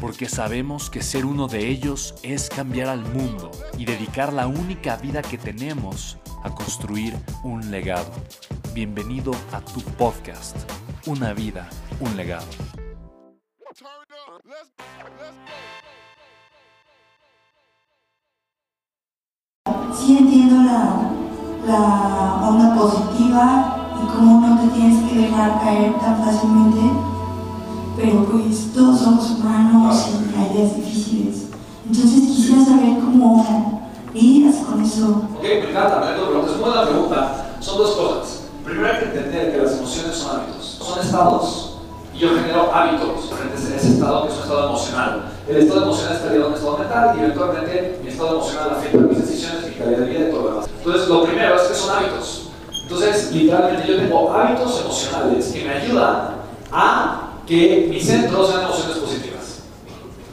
porque sabemos que ser uno de ellos es cambiar al mundo y dedicar la única vida que tenemos a construir un legado. Bienvenido a tu podcast, Una vida, un legado. Sí entiendo la, onda positiva y cómo no te tienes que dejar caer tan fácilmente pero pues todos somos humanos y hay días difíciles. Entonces quisiera saber cómo lidias con eso. Ok, me encanta, me encanta, es buena pregunta. Son dos cosas. Primero hay que entender que las emociones son hábitos, son estados. Y yo genero hábitos frente a ese estado que es un estado emocional. El estado emocional está ligado a un estado mental y eventualmente mi estado emocional afecta mis decisiones, mi calidad de vida y todo lo demás. Entonces, lo primero es que son hábitos. Entonces, literalmente yo tengo hábitos emocionales que me ayudan a que mi centro sean emociones positivas.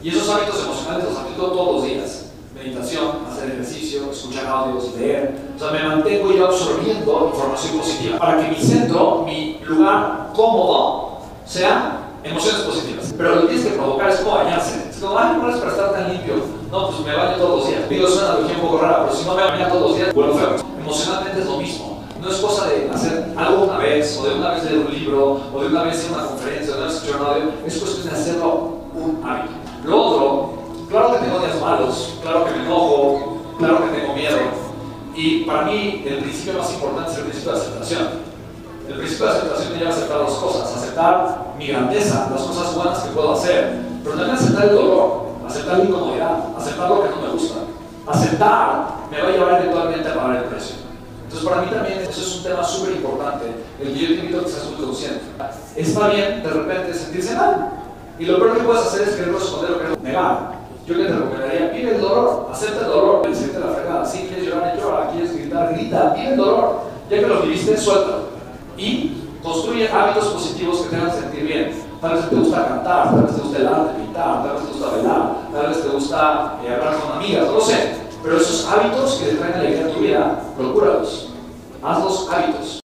Y esos hábitos emocionales los aplico todos los días. Meditación, hacer ejercicio, escuchar audios, leer. O sea, me mantengo yo absorbiendo información positiva para que mi centro, mi lugar cómodo, sea emociones positivas. Pero lo que tienes que provocar es como bañarse. Es como, ay, no es para estar tan limpio. No, pues me baño todos los días. Digo, es una analogía un poco rara, pero si no me baño todos los días, bueno, feo. Emocionalmente es lo mismo. No es cosa de hacer algo una vez, o de una vez leer un libro, o de una vez ir a una conferencia, o de una vez escuchar un audio. Es cuestión de hacerlo un hábito. Lo otro, claro que tengo días malos, claro que me enojo, claro que tengo miedo. Y para mí, el principio más importante es el principio de aceptación. El principio de aceptación me lleva a aceptar dos cosas: aceptar mi grandeza, las cosas buenas que puedo hacer, pero también aceptar el dolor, aceptar la incomodidad, aceptar lo que no me gusta. Aceptar me va a llevar eventualmente a pagar el precio. Entonces, para mí también eso es un tema súper importante, el que yo te invito a que seas muy consciente. Está bien, de repente, sentirse mal. Y lo peor que puedes hacer es querer responder o querer negar. Yo que te recomendaría, vive el dolor, acepta el dolor, siente la fregada. Si quieres llorar, llora, quieres gritar, grita, vive el dolor. Ya que lo viviste, suéltalo. Y construye hábitos positivos que te hagan sentir bien. Tal vez te gusta cantar, tal vez te gusta el arte, pintar, tal vez te gusta bailar, tal vez te gusta eh, hablar con amigas, no lo sé. Pero esos hábitos que te traen alegría a tu vida, procúralos. Haz los hábitos.